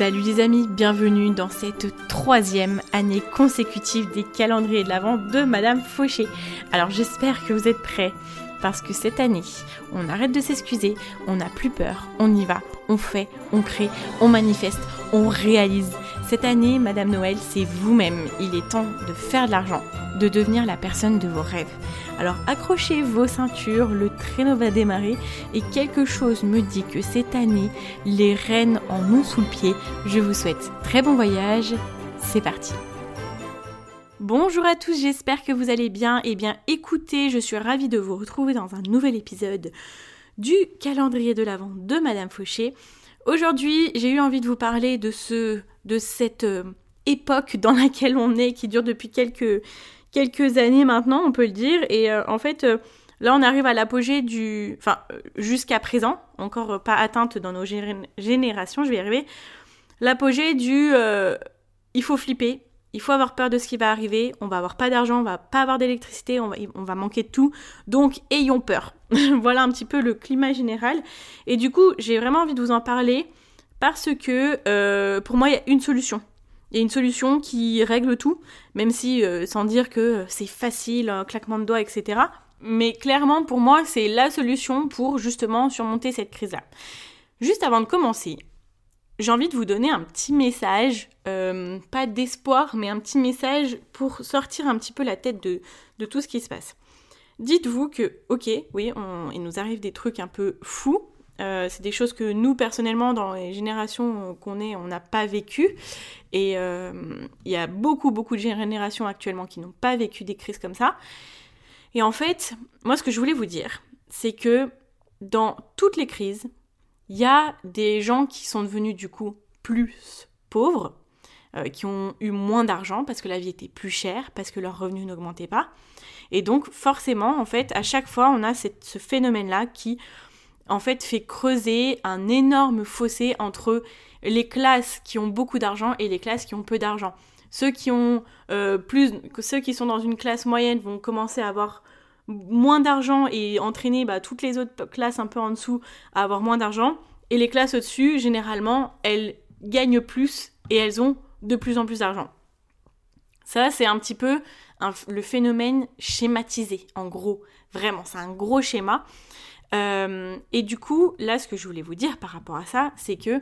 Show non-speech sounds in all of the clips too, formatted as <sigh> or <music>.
Salut les amis, bienvenue dans cette troisième année consécutive des calendriers de l'Avent de Madame Fauché. Alors j'espère que vous êtes prêts parce que cette année, on arrête de s'excuser, on n'a plus peur, on y va, on fait, on crée, on manifeste, on réalise. Cette année, Madame Noël, c'est vous-même. Il est temps de faire de l'argent, de devenir la personne de vos rêves. Alors accrochez vos ceintures, le traîneau va démarrer et quelque chose me dit que cette année, les reines en ont sous le pied. Je vous souhaite très bon voyage. C'est parti. Bonjour à tous, j'espère que vous allez bien. Eh bien écoutez, je suis ravie de vous retrouver dans un nouvel épisode du calendrier de l'Avent de Madame Fauché. Aujourd'hui, j'ai eu envie de vous parler de ce de cette euh, époque dans laquelle on est qui dure depuis quelques années maintenant, on peut le dire et euh, en fait euh, Là, on arrive à l'apogée du. Enfin, jusqu'à présent, encore pas atteinte dans nos générations, je vais y arriver. L'apogée du. il faut flipper, il faut avoir peur de ce qui va arriver, on va avoir pas d'argent, on va pas avoir d'électricité, on va, manquer de tout, donc ayons peur. <laughs> voilà un petit peu le climat général. Et du coup, j'ai vraiment envie de vous en parler parce que euh, pour moi, il y a une solution. Il y a une solution qui règle tout, même si, euh, sans dire que c'est facile, claquement de doigts, etc. Mais clairement, pour moi, c'est la solution pour justement surmonter cette crise-là. Juste avant de commencer, j'ai envie de vous donner un petit message, euh, pas d'espoir, mais un petit message pour sortir un petit peu la tête de, tout ce qui se passe. Dites-vous que, ok, oui, il nous arrive des trucs un peu fous. Euh, c'est des choses que nous, personnellement, dans les générations qu'on est, on n'a pas vécu. Et euh, il y a beaucoup, beaucoup de générations actuellement qui n'ont pas vécu des crises comme ça. Et en fait, moi, ce que je voulais vous dire, c'est que dans toutes les crises, il y a des gens qui sont devenus du coup plus pauvres, euh, qui ont eu moins d'argent parce que la vie était plus chère, parce que leurs revenus n'augmentaient pas. Et donc forcément, en fait, à chaque fois, on a ce phénomène-là qui, en fait, fait creuser un énorme fossé entre les classes qui ont beaucoup d'argent et les classes qui ont peu d'argent. Ceux qui ont euh, plus, ceux qui sont dans une classe moyenne vont commencer à avoir moins d'argent et entraîner bah, toutes les autres classes un peu en dessous à avoir moins d'argent. Et les classes au-dessus, généralement, elles gagnent plus et elles ont de plus en plus d'argent. Ça, c'est un petit peu le phénomène schématisé, en gros. Vraiment, c'est un gros schéma. Euh, et du coup, là, ce que je voulais vous dire par rapport à ça, c'est que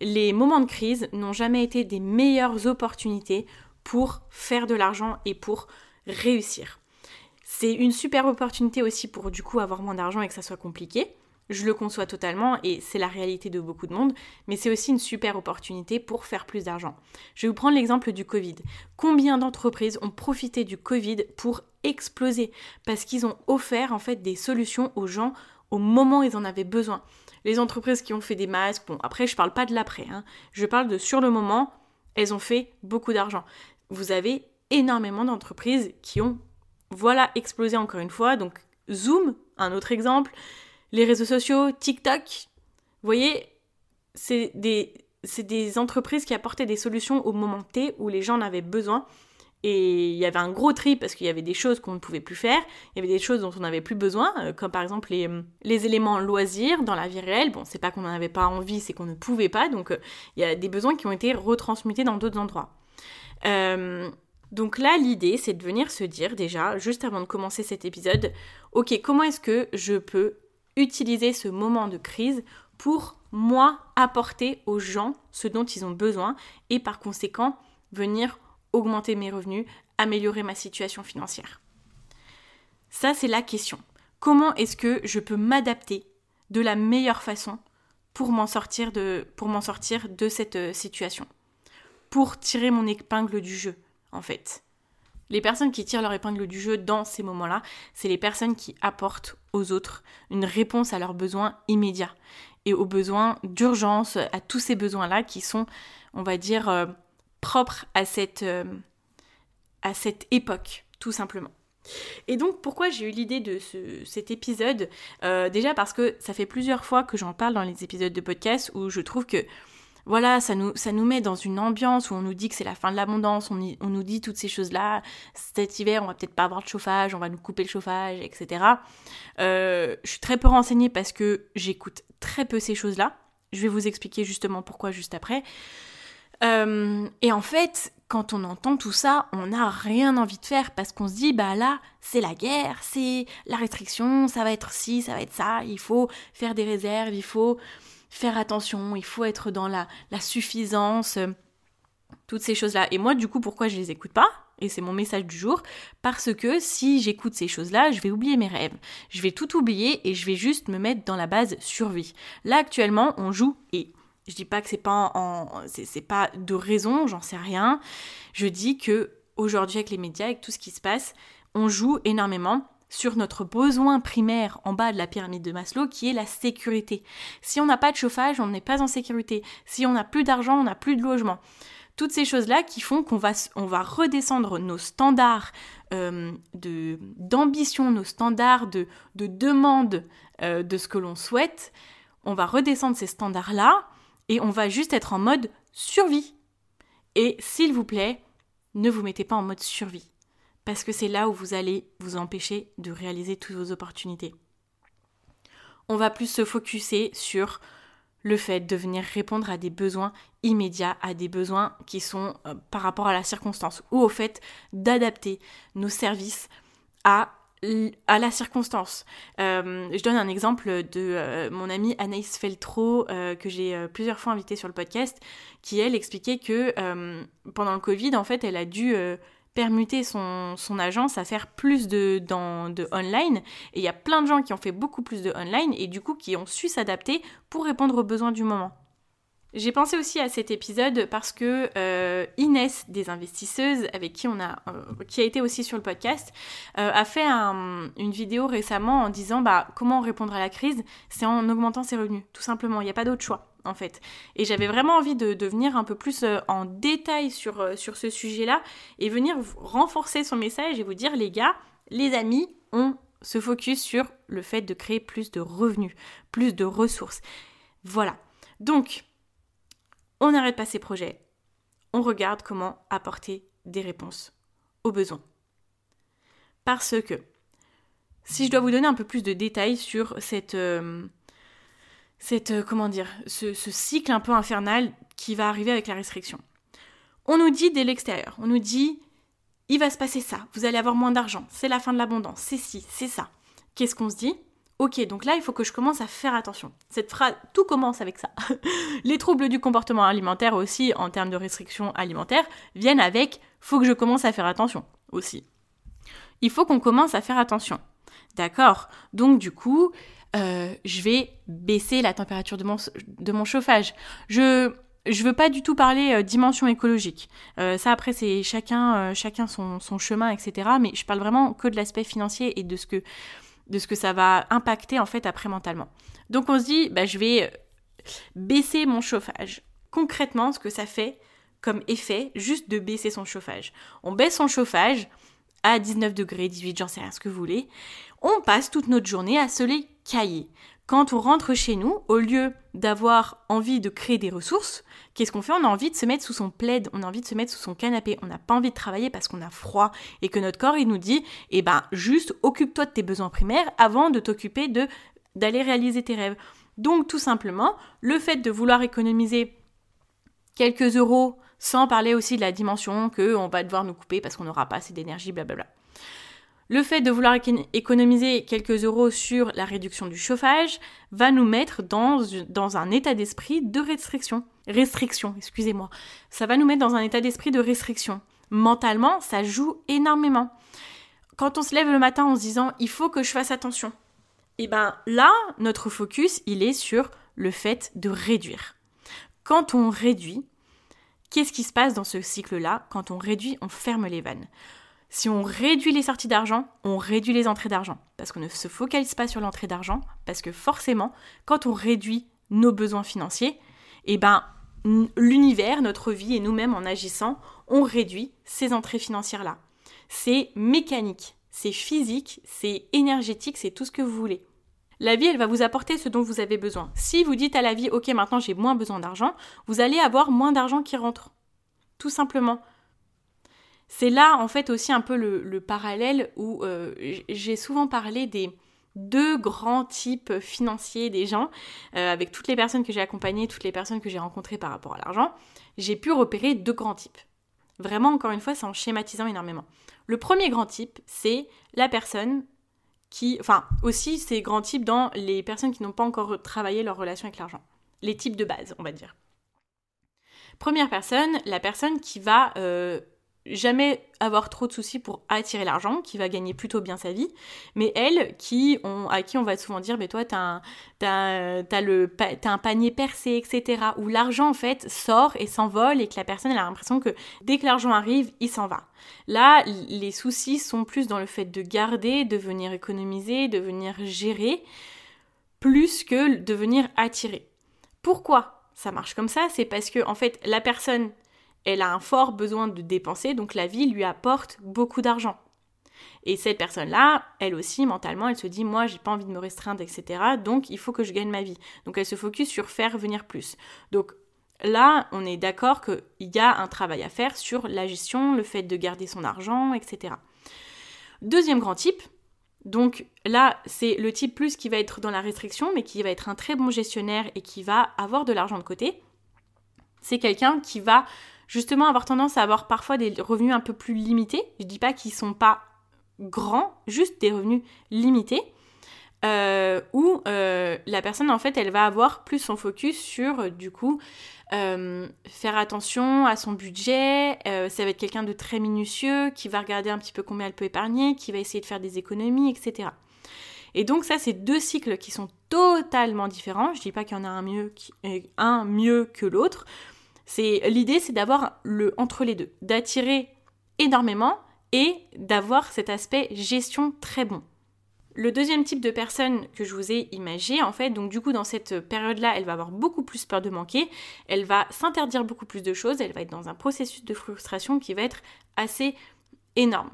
les moments de crise n'ont jamais été des meilleures opportunités pour faire de l'argent et pour réussir. C'est une super opportunité aussi pour du coup avoir moins d'argent et que ça soit compliqué. Je le conçois totalement et c'est la réalité de beaucoup de monde, mais c'est aussi une super opportunité pour faire plus d'argent. Je vais vous prendre l'exemple du Covid. Combien d'entreprises ont profité du Covid pour exploser? Parce qu'ils ont offert en fait des solutions aux gens au moment où ils en avaient besoin. Les entreprises qui ont fait des masques, bon après je parle pas de l'après, hein. je parle de sur le moment, elles ont fait beaucoup d'argent. Vous avez énormément d'entreprises qui ont voilà, explosé encore une fois. Donc Zoom, un autre exemple. Les réseaux sociaux, TikTok. Vous voyez, c'est des, entreprises qui apportaient des solutions au moment T où les gens en avaient besoin. Et il y avait un gros tri parce qu'il y avait des choses qu'on ne pouvait plus faire, il y avait des choses dont on n'avait plus besoin, euh, comme par exemple les, les, éléments loisirs dans la vie réelle. Bon, c'est pas qu'on n'en avait pas envie, c'est qu'on ne pouvait pas, donc euh, il y a des besoins qui ont été retransmutés dans d'autres endroits. Euh, donc là, l'idée, c'est de venir se dire déjà, juste avant de commencer cet épisode, ok, comment est-ce que je peux utiliser ce moment de crise pour moi apporter aux gens ce dont ils ont besoin et par conséquent venir augmenter mes revenus, améliorer ma situation financière? Ça, c'est la question. Comment est-ce que je peux m'adapter de la meilleure façon pour m'en sortir de, pour m'en sortir de cette euh, situation? Pour tirer mon épingle du jeu en fait. Les personnes qui tirent leur épingle du jeu dans ces moments-là, c'est les personnes qui apportent aux autres une réponse à leurs besoins immédiats. et aux besoins d'urgence, à tous ces besoins-là qui sont, on va dire, euh, propres à cette, euh, à cette époque, tout simplement. Et donc pourquoi j'ai eu l'idée de cet épisode? Euh, Déjà parce que ça fait plusieurs fois que j'en parle dans les épisodes de podcast où je trouve que voilà, ça nous, met dans une ambiance où on nous dit que c'est la fin de l'abondance, on, on, nous dit toutes ces choses-là. Cet hiver, on va peut-être pas avoir de chauffage, on va nous couper le chauffage, etc. Euh, je suis très peu renseignée parce que j'écoute très peu ces choses-là. Je vais vous expliquer justement pourquoi juste après. Euh, et en fait, quand on entend tout ça, on n'a rien envie de faire parce qu'on se dit, bah là, c'est la guerre, c'est la restriction, ça va être ci, ça va être ça, il faut faire des réserves, il faut faire attention, il faut être dans la, la suffisance, euh, toutes ces choses-là. Et moi, du coup, pourquoi je les écoute pas et c'est mon message du jour, parce que si j'écoute ces choses-là, je vais oublier mes rêves. Je vais tout oublier et je vais juste me mettre dans la base survie. Là, actuellement, on joue, et je dis pas que c'est pas en, c'est pas de raison, j'en sais rien. Je dis que aujourd'hui, avec les médias, avec tout ce qui se passe, on joue énormément sur notre besoin primaire en bas de la pyramide de Maslow qui est la sécurité. Si on n'a pas de chauffage, on n'est pas en sécurité. Si on n'a plus d'argent, on n'a plus de logement. Toutes ces choses-là qui font qu'on va, on va redescendre nos standards euh, d'ambition, nos standards de, de demande euh, de ce que l'on souhaite. On va redescendre ces standards-là et on va juste être en mode survie. Et s'il vous plaît, ne vous mettez pas en mode survie parce que c'est là où vous allez vous empêcher de réaliser toutes vos opportunités. On va plus se focuser sur le fait de venir répondre à des besoins immédiats, à des besoins qui sont euh, par rapport à la circonstance, ou au fait d'adapter nos services à, la circonstance. Euh, je donne un exemple de euh, mon amie Anaïs Feltro, que j'ai plusieurs fois invitée sur le podcast, qui elle expliquait que pendant le Covid, en fait, elle a dû permuter son, agence à faire plus de, dans, de online. Et il y a plein de gens qui ont fait beaucoup plus de online et du coup qui ont su s'adapter pour répondre aux besoins du moment. J'ai pensé aussi à cet épisode parce que euh, Inès, des investisseuses, avec qui on a, euh, été aussi sur le podcast, euh, a fait une vidéo récemment en disant bah comment répondre à la crise, c'est en augmentant ses revenus, tout simplement. Il n'y a pas d'autre choix fait. Et j'avais vraiment envie de, venir un peu plus euh, en détail sur, euh, sur ce sujet-là et venir renforcer son message et vous dire, les gars, les amis, on se focus sur le fait de créer plus de revenus, plus de ressources. Voilà. Donc, on n'arrête pas ces projets. On regarde comment apporter des réponses aux besoins. Parce que, si je dois vous donner un peu plus de détails sur cette, euh, cette, euh, comment dire, ce, cycle un peu infernal qui va arriver avec la restriction. On nous dit dès l'extérieur, on nous dit il va se passer ça, vous allez avoir moins d'argent, c'est la fin de l'abondance, c'est ci, c'est ça. Qu'est-ce qu'on se dit? Ok, donc là, il faut que je commence à faire attention. Cette phrase, tout commence avec ça. <laughs> Les troubles du comportement alimentaire aussi, en termes de restriction alimentaire, viennent avec faut que je commence à faire attention aussi. Il faut qu'on commence à faire attention. D'accord? Donc du coup, euh, je vais baisser la température de mon, chauffage. Je je veux pas du tout parler euh, dimension écologique. Euh, ça après c'est chacun chacun son, son, chemin etc. Mais je parle vraiment que de l'aspect financier et de ce que de ce que ça va impacter en fait après mentalement. Donc on se dit bah, je vais baisser mon chauffage. Concrètement ce que ça fait comme effet juste de baisser son chauffage. On baisse son chauffage à 19 degrés, 18, j'en sais rien ce que vous voulez. On passe toute notre journée à se les cahier. Quand on rentre chez nous, au lieu d'avoir envie de créer des ressources, qu'est-ce qu'on fait? On a envie de se mettre sous son plaid, on a envie de se mettre sous son canapé, on n'a pas envie de travailler parce qu'on a froid et que notre corps il nous dit eh ben juste occupe-toi de tes besoins primaires avant de t'occuper de d'aller réaliser tes rêves. Donc tout simplement, le fait de vouloir économiser quelques euros sans parler aussi de la dimension que on va devoir nous couper parce qu'on n'aura pas assez d'énergie, blablabla. Le fait de vouloir économiser quelques euros sur la réduction du chauffage va nous mettre dans, un état d'esprit de restriction. Restriction, excusez-moi. Ça va nous mettre dans un état d'esprit de restriction. Mentalement, ça joue énormément. Quand on se lève le matin en se disant il faut que je fasse attention, et eh ben là, notre focus, il est sur le fait de réduire. Quand on réduit, qu'est-ce qui se passe dans ce cycle-là? Quand on réduit, on ferme les vannes. Si on réduit les sorties d'argent, on réduit les entrées d'argent. Parce qu'on ne se focalise pas sur l'entrée d'argent, parce que forcément, quand on réduit nos besoins financiers, eh ben l'univers, notre vie et nous-mêmes en agissant, on réduit ces entrées financières-là. C'est mécanique, c'est physique, c'est énergétique, c'est tout ce que vous voulez. La vie, elle va vous apporter ce dont vous avez besoin. Si vous dites à la vie, ok, maintenant j'ai moins besoin d'argent, vous allez avoir moins d'argent qui rentre. Tout simplement. C'est là, en fait, aussi un peu le, parallèle où euh, j'ai souvent parlé des deux grands types financiers des gens, euh, avec toutes les personnes que j'ai accompagnées, toutes les personnes que j'ai rencontrées par rapport à l'argent, j'ai pu repérer deux grands types. Vraiment, encore une fois, c'est en schématisant énormément. Le premier grand type, c'est la personne qui, enfin aussi ces grands types dans les personnes qui n'ont pas encore travaillé leur relation avec l'argent. Les types de base, on va dire. Première personne, la personne qui va euh, jamais avoir trop de soucis pour attirer l'argent, qui va gagner plutôt bien sa vie, mais elle, qui on, à qui on va souvent dire, mais toi, t'as un, le, un panier percé, etc., où l'argent, en fait, sort et s'envole, et que la personne, elle a l'impression que dès que l'argent arrive, il s'en va. Là, les soucis sont plus dans le fait de garder, de venir économiser, de venir gérer, plus que de venir attirer. Pourquoi ça marche comme ça? C'est parce que, en fait, la personne elle a un fort besoin de dépenser, donc la vie lui apporte beaucoup d'argent. Et cette personne-là, elle aussi, mentalement, elle se dit, moi, j'ai pas envie de me restreindre, etc. Donc, il faut que je gagne ma vie. Donc, elle se focus sur faire venir plus. Donc, là, on est d'accord qu'il y a un travail à faire sur la gestion, le fait de garder son argent, etc. Deuxième grand type, donc là, c'est le type plus qui va être dans la restriction, mais qui va être un très bon gestionnaire et qui va avoir de l'argent de côté. C'est quelqu'un qui va justement avoir tendance à avoir parfois des revenus un peu plus limités. Je dis pas qu'ils sont pas grands, juste des revenus limités. Euh, où euh, la personne en fait elle va avoir plus son focus sur euh, du coup faire attention à son budget, ça va être quelqu'un de très minutieux qui va regarder un petit peu combien elle peut épargner, qui va essayer de faire des économies, etc. Et donc ça c'est deux cycles qui sont totalement différents. Je dis pas qu'il y en a un mieux que l'autre. C'est l'idée, c'est d'avoir le entre les deux, d'attirer énormément et d'avoir cet aspect gestion très bon. Le deuxième type de personne que je vous ai imagé, en fait, donc du coup dans cette période-là, elle va avoir beaucoup plus peur de manquer, elle va s'interdire beaucoup plus de choses, elle va être dans un processus de frustration qui va être assez énorme.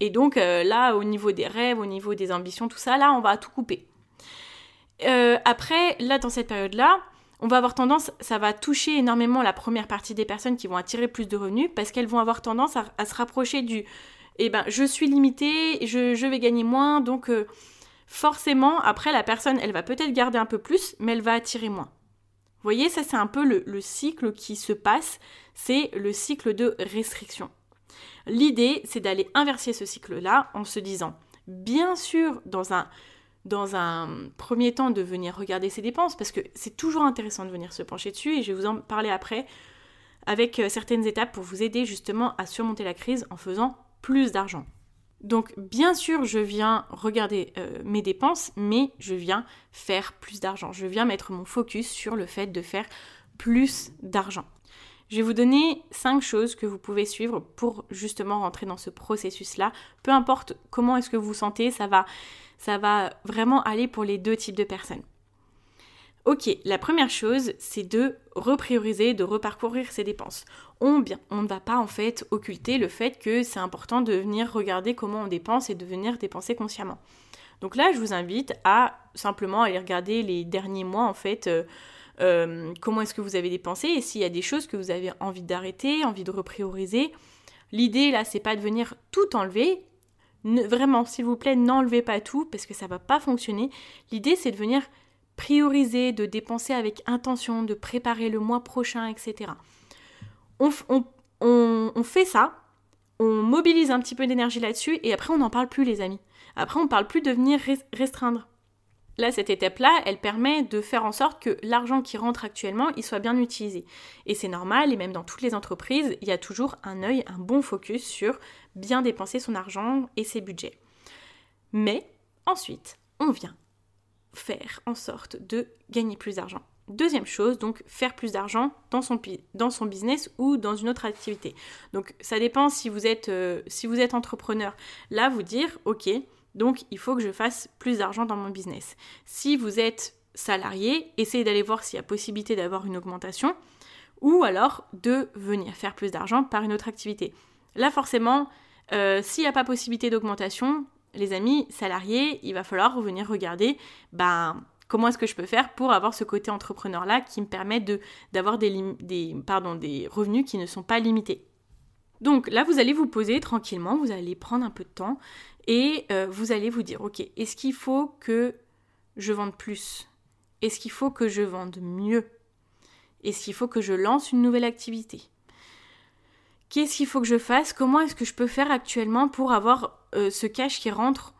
Et donc euh, là, au niveau des rêves, au niveau des ambitions, tout ça, là, on va tout couper. Euh, après, là, dans cette période-là, on va avoir tendance, ça va toucher énormément la première partie des personnes qui vont attirer plus de revenus parce qu'elles vont avoir tendance à, se rapprocher du eh ben je suis limitée, je, vais gagner moins, donc euh, forcément après la personne elle va peut-être garder un peu plus, mais elle va attirer moins. Vous voyez, ça c'est un peu le, le cycle qui se passe, c'est le cycle de restriction. L'idée c'est d'aller inverser ce cycle-là en se disant, bien sûr dans un dans un premier temps de venir regarder ses dépenses, parce que c'est toujours intéressant de venir se pencher dessus, et je vais vous en parler après, avec euh, certaines étapes pour vous aider justement à surmonter la crise en faisant plus d'argent. Donc bien sûr, je viens regarder euh, mes dépenses, mais je viens faire plus d'argent. Je viens mettre mon focus sur le fait de faire plus d'argent. Je vais vous donner cinq choses que vous pouvez suivre pour justement rentrer dans ce processus-là. Peu importe comment est-ce que vous vous sentez, ça va ça va vraiment aller pour les deux types de personnes. Ok, la première chose, c'est de reprioriser, de reparcourir ses dépenses. On ne va pas en fait occulter le fait que c'est important de venir regarder comment on dépense et de venir dépenser consciemment. Donc là, je vous invite à simplement aller regarder les derniers mois en fait. Euh, euh, comment est-ce que vous avez dépensé et s'il y a des choses que vous avez envie d'arrêter, envie de reprioriser. L'idée là, c'est pas de venir tout enlever, vraiment, s'il vous plaît, n'enlevez pas tout parce que ça va pas fonctionner. L'idée, c'est de venir prioriser, de dépenser avec intention, de préparer le mois prochain, etc. On, on, fait ça, on mobilise un petit peu d'énergie là-dessus et après on n'en parle plus, les amis. Après, on parle plus de venir restreindre. Là, cette étape-là, elle permet de faire en sorte que l'argent qui rentre actuellement, il soit bien utilisé. Et c'est normal, et même dans toutes les entreprises, il y a toujours un œil, un bon focus sur bien dépenser son argent et ses budgets. Mais ensuite, on vient faire en sorte de gagner plus d'argent. Deuxième chose, donc faire plus d'argent dans son, business ou dans une autre activité. Donc ça dépend si vous êtes, euh, si vous êtes entrepreneur. Là, vous dire, ok, donc il faut que je fasse plus d'argent dans mon business. Si vous êtes salarié, essayez d'aller voir s'il y a possibilité d'avoir une augmentation, ou alors de venir faire plus d'argent par une autre activité. Là, forcément, euh, s'il n'y a pas possibilité d'augmentation, les amis salariés, il va falloir venir regarder ben, comment est-ce que je peux faire pour avoir ce côté entrepreneur-là qui me permet d'avoir des, des revenus qui ne sont pas limités. Donc là, vous allez vous poser tranquillement, vous allez prendre un peu de temps et euh, vous allez vous dire, ok, est-ce qu'il faut que je vende plus? Est-ce qu'il faut que je vende mieux? Est-ce qu'il faut que je lance une nouvelle activité? Qu'est-ce qu'il faut que je fasse? Comment est-ce que je peux faire actuellement pour avoir euh, ce cash qui rentre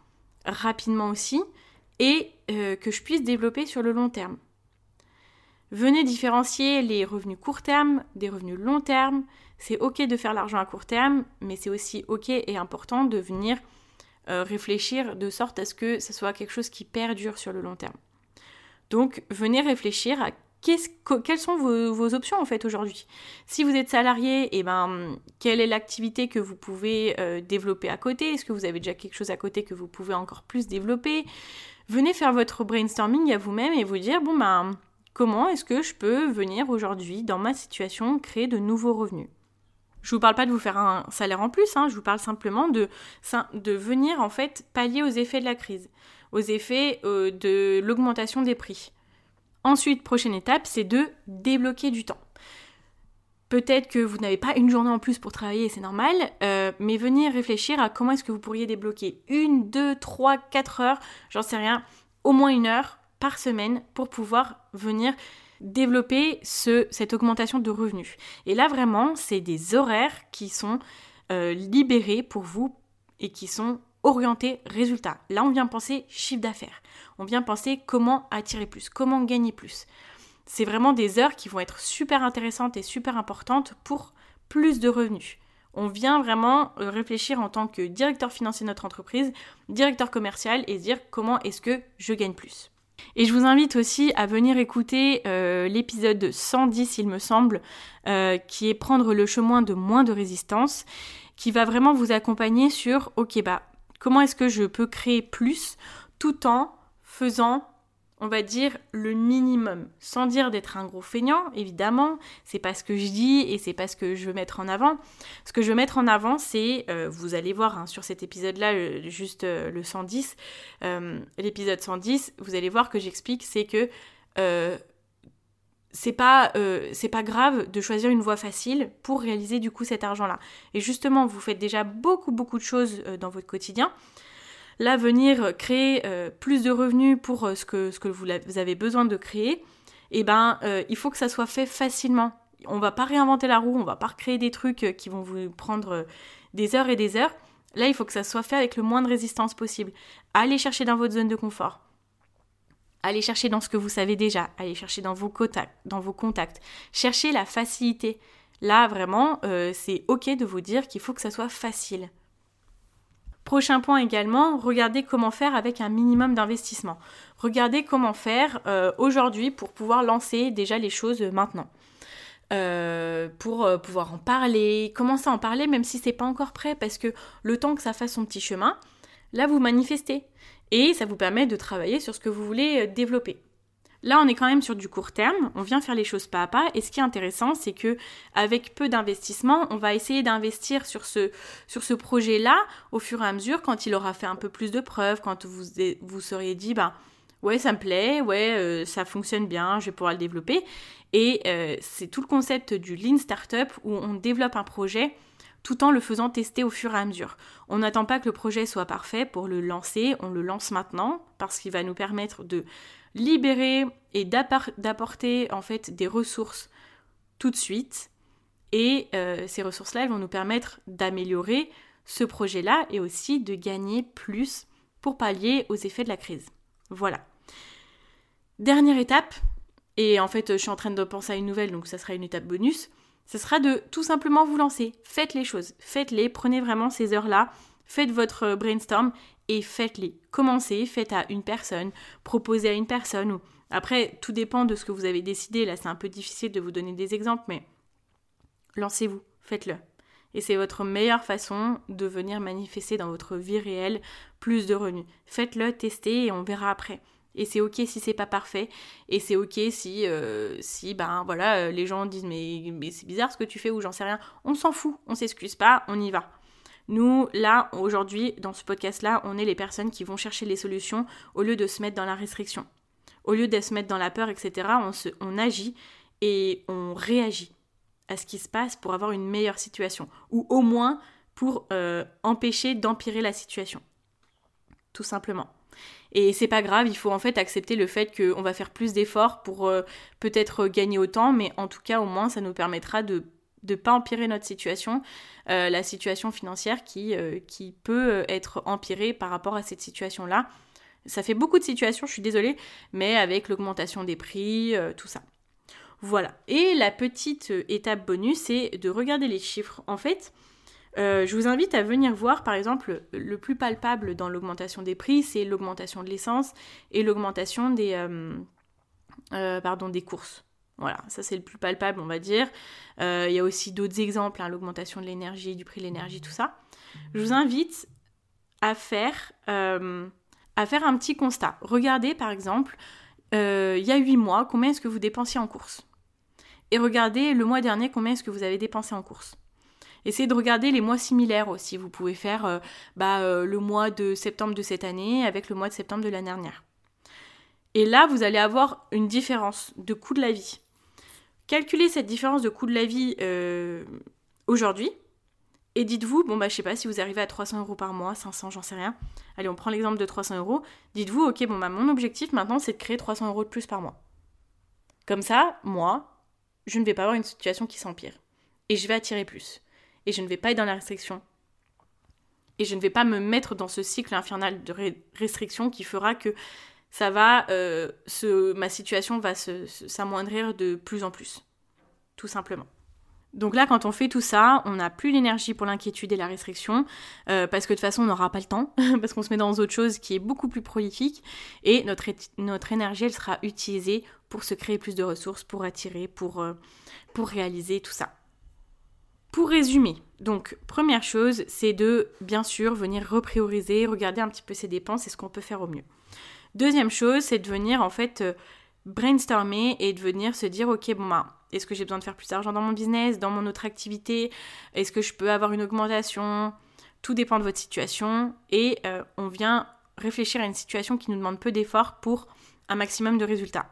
rapidement aussi et euh, que je puisse développer sur le long terme? Venez différencier les revenus court terme des revenus long terme. C'est ok de faire l'argent à court terme, mais c'est aussi ok et important de venir euh, réfléchir de sorte à ce que ce soit quelque chose qui perdure sur le long terme. Donc venez réfléchir à quelles sont vos, options en fait aujourd'hui. Si vous êtes salarié, et eh ben, quelle est l'activité que vous pouvez euh, développer à côté? Est-ce que vous avez déjà quelque chose à côté que vous pouvez encore plus développer? Venez faire votre brainstorming à vous-même et vous dire, bon ben, comment est-ce que je peux venir aujourd'hui, dans ma situation, créer de nouveaux revenus? Je vous parle pas de vous faire un salaire en plus, hein, je vous parle simplement de, venir en fait pallier aux effets de la crise, aux effets euh, de l'augmentation des prix. Ensuite, prochaine étape, c'est de débloquer du temps. Peut-être que vous n'avez pas une journée en plus pour travailler, c'est normal, euh, mais venir réfléchir à comment est-ce que vous pourriez débloquer une, deux, trois, quatre heures, j'en sais rien, au moins une heure par semaine pour pouvoir venir développer ce, cette augmentation de revenus. Et là, vraiment, c'est des horaires qui sont euh, libérés pour vous et qui sont orientés résultats. Là, on vient penser chiffre d'affaires. On vient penser comment attirer plus, comment gagner plus. C'est vraiment des heures qui vont être super intéressantes et super importantes pour plus de revenus. On vient vraiment euh, réfléchir en tant que directeur financier de notre entreprise, directeur commercial et dire comment est-ce que je gagne plus. Et je vous invite aussi à venir écouter euh, l'épisode 110, il me semble, euh, qui est prendre le chemin de moins de résistance, qui va vraiment vous accompagner sur, ok, bah, comment est-ce que je peux créer plus tout en faisant on va dire le minimum, sans dire d'être un gros feignant, évidemment, c'est pas ce que je dis et c'est pas ce que je veux mettre en avant. Ce que je veux mettre en avant, c'est, euh, vous allez voir hein, sur cet épisode-là, juste euh, le 110, euh, l'épisode 110, vous allez voir que j'explique, c'est que c'est pas, pas grave de choisir une voie facile pour réaliser du coup cet argent-là. Et justement, vous faites déjà beaucoup, beaucoup de choses dans votre quotidien. Là, venir créer euh, plus de revenus pour euh, ce, que, vous, avez besoin de créer, eh ben, euh, il faut que ça soit fait facilement. On va pas réinventer la roue, on va pas recréer des trucs qui vont vous prendre des heures et des heures. Là, il faut que ça soit fait avec le moins de résistance possible. Allez chercher dans votre zone de confort. Allez chercher dans ce que vous savez déjà. Allez chercher dans vos contacts. Dans vos contacts. Cherchez la facilité. Là, vraiment, c'est OK de vous dire qu'il faut que ça soit facile. Prochain point également, regardez comment faire avec un minimum d'investissement. Regardez comment faire euh, aujourd'hui pour pouvoir lancer déjà les choses maintenant. Euh, pour euh, pouvoir en parler, commencer à en parler même si c'est pas encore prêt parce que le temps que ça fasse son petit chemin, là vous manifestez et ça vous permet de travailler sur ce que vous voulez développer. Là, on est quand même sur du court terme, on vient faire les choses pas à pas. Et ce qui est intéressant, c'est que avec peu d'investissement, on va essayer d'investir sur ce projet-là au fur et à mesure quand il aura fait un peu plus de preuves, quand vous vous seriez dit ben ouais, ça me plaît, ouais, euh, ça fonctionne bien, je vais pouvoir le développer. Et euh, c'est tout le concept du lean startup où on développe un projet tout en le faisant tester au fur et à mesure. On n'attend pas que le projet soit parfait pour le lancer, on le lance maintenant parce qu'il va nous permettre de libérer et d'apporter en fait des ressources tout de suite. Et euh, ces ressources-là, elles vont nous permettre d'améliorer ce projet-là et aussi de gagner plus pour pallier aux effets de la crise. Voilà. Dernière étape, et en fait je suis en train de penser à une nouvelle, donc ça sera une étape bonus, ce sera de tout simplement vous lancer. Faites les choses, faites-les, prenez vraiment ces heures-là, faites votre brainstorm et faites-les. Commencez, faites à une personne, proposez à une personne. Ou... Après, tout dépend de ce que vous avez décidé. Là, c'est un peu difficile de vous donner des exemples, mais lancez-vous, faites-le. Et c'est votre meilleure façon de venir manifester dans votre vie réelle plus de revenus. Faites-le, testez et on verra après. Et c'est ok si c'est pas parfait. Et c'est ok si, euh, si ben voilà, les gens disent mais, mais c'est bizarre ce que tu fais ou j'en sais rien. On s'en fout, on s'excuse pas, on y va. Nous, là, aujourd'hui, dans ce podcast-là, on est les personnes qui vont chercher les solutions au lieu de se mettre dans la restriction. Au lieu de se mettre dans la peur, etc., on, agit et on réagit à ce qui se passe pour avoir une meilleure situation. Ou au moins pour euh, empêcher d'empirer la situation. Tout simplement. Et c'est pas grave, il faut en fait accepter le fait qu'on va faire plus d'efforts pour euh, peut-être gagner autant, mais en tout cas, au moins, ça nous permettra de de pas empirer notre situation, euh, la situation financière qui, euh, peut être empirée par rapport à cette situation-là. Ça fait beaucoup de situations, je suis désolée, mais avec l'augmentation des prix, euh, tout ça. Voilà. Et la petite étape bonus, c'est de regarder les chiffres. En fait, je vous invite à venir voir, par exemple, le plus palpable dans l'augmentation des prix, c'est l'augmentation de l'essence et l'augmentation des courses. Voilà, ça c'est le plus palpable, on va dire. Euh, il y a aussi d'autres exemples, hein, l'augmentation de l'énergie, du prix de l'énergie, tout ça. Je vous invite à faire, euh, un petit constat. Regardez par exemple, euh, il y a 8 mois, combien est-ce que vous dépensiez en course? Et regardez le mois dernier, combien est-ce que vous avez dépensé en course? Essayez de regarder les mois similaires aussi. Vous pouvez faire bah, le mois de septembre de cette année avec le mois de septembre de l'année dernière. Et là, vous allez avoir une différence de coût de la vie. Calculez cette différence de coût de la vie euh, aujourd'hui. Et dites-vous, bon bah je sais pas, si vous arrivez à 300 euros par mois, 500, j'en sais rien. Allez, on prend l'exemple de 300 euros. Dites-vous, ok, bon bah mon objectif maintenant c'est de créer 300 euros de plus par mois. Comme ça, moi, je ne vais pas avoir une situation qui s'empire. Et je vais attirer plus. Et je ne vais pas être dans la restriction. Et je ne vais pas me mettre dans ce cycle infernal de restriction qui fera que ça va, euh, ma situation va s'amoindrir de plus en plus, tout simplement. Donc là, quand on fait tout ça, on n'a plus l'énergie pour l'inquiétude et la restriction, euh, parce que de toute façon, on n'aura pas le temps, <laughs> parce qu'on se met dans autre chose qui est beaucoup plus prolifique, et notre, énergie, elle sera utilisée pour se créer plus de ressources, pour attirer, pour, euh, pour réaliser tout ça. Pour résumer, donc première chose, c'est de bien sûr venir reprioriser, regarder un petit peu ses dépenses et ce qu'on peut faire au mieux. Deuxième chose, c'est de venir en fait euh, brainstormer et de venir se dire ok bon bah est-ce que j'ai besoin de faire plus d'argent dans mon business, dans mon autre activité, est-ce que je peux avoir une augmentation, tout dépend de votre situation et euh, on vient réfléchir à une situation qui nous demande peu d'efforts pour un maximum de résultats.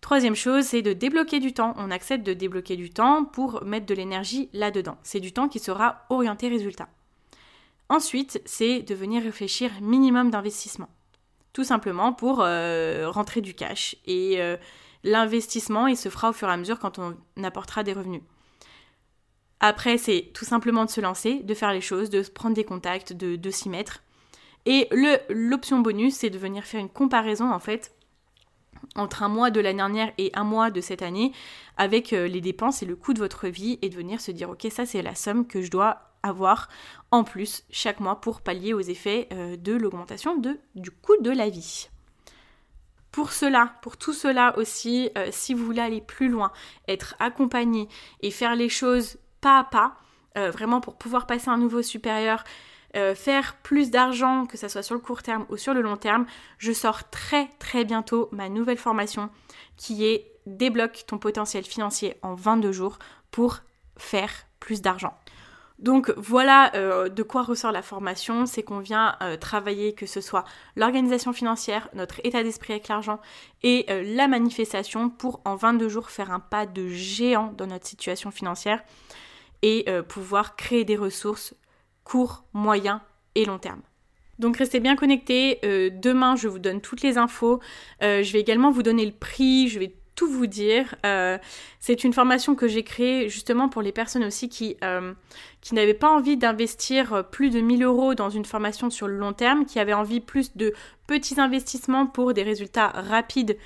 Troisième chose, c'est de débloquer du temps. On accepte de débloquer du temps pour mettre de l'énergie là-dedans. C'est du temps qui sera orienté résultat. Ensuite, c'est de venir réfléchir minimum d'investissement tout simplement pour euh, rentrer du cash. Et euh, l'investissement, il se fera au fur et à mesure quand on apportera des revenus. Après, c'est tout simplement de se lancer, de faire les choses, de prendre des contacts, de, s'y mettre. Et l'option bonus, c'est de venir faire une comparaison en fait entre un mois de l'année dernière et un mois de cette année avec euh, les dépenses et le coût de votre vie et de venir se dire ok ça c'est la somme que je dois avoir en plus chaque mois pour pallier aux effets euh, de l'augmentation du coût de la vie. Pour cela, pour tout cela aussi, euh, si vous voulez aller plus loin, être accompagné et faire les choses pas à pas, euh, vraiment pour pouvoir passer à un niveau supérieur, faire plus d'argent, que ce soit sur le court terme ou sur le long terme, je sors très très bientôt ma nouvelle formation qui est Débloque ton potentiel financier en 22 jours pour faire plus d'argent. Donc voilà euh, de quoi ressort la formation, c'est qu'on vient euh, travailler que ce soit l'organisation financière, notre état d'esprit avec l'argent et euh, la manifestation pour en 22 jours faire un pas de géant dans notre situation financière et pouvoir créer des ressources court, moyen et long terme. Donc restez bien connectés. demain, je vous donne toutes les infos. je vais également vous donner le prix. Je vais tout vous dire. Euh, c'est une formation que j'ai créée justement pour les personnes aussi qui, euh, qui n'avaient pas envie d'investir plus de 1000 euros dans une formation sur le long terme, qui avaient envie plus de petits investissements pour des résultats rapides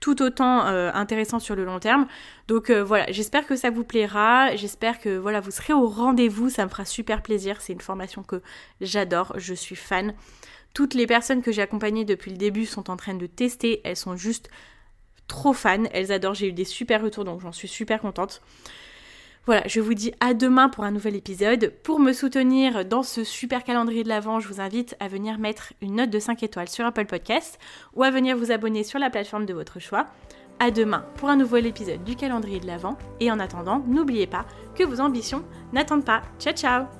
tout autant euh, intéressants sur le long terme. Donc voilà, j'espère que ça vous plaira, j'espère que voilà, vous serez au rendez-vous, ça me fera super plaisir, c'est une formation que j'adore, je suis fan. Toutes les personnes que j'ai accompagnées depuis le début sont en train de tester, elles sont juste trop fan, elles adorent, j'ai eu des super retours donc j'en suis super contente. Voilà, je vous dis à demain pour un nouvel épisode. Pour me soutenir dans ce super calendrier de l'Avent, je vous invite à venir mettre une note de 5 étoiles sur Apple Podcast ou à venir vous abonner sur la plateforme de votre choix. À demain pour un nouvel épisode du calendrier de l'Avent et en attendant, n'oubliez pas que vos ambitions n'attendent pas. Ciao ciao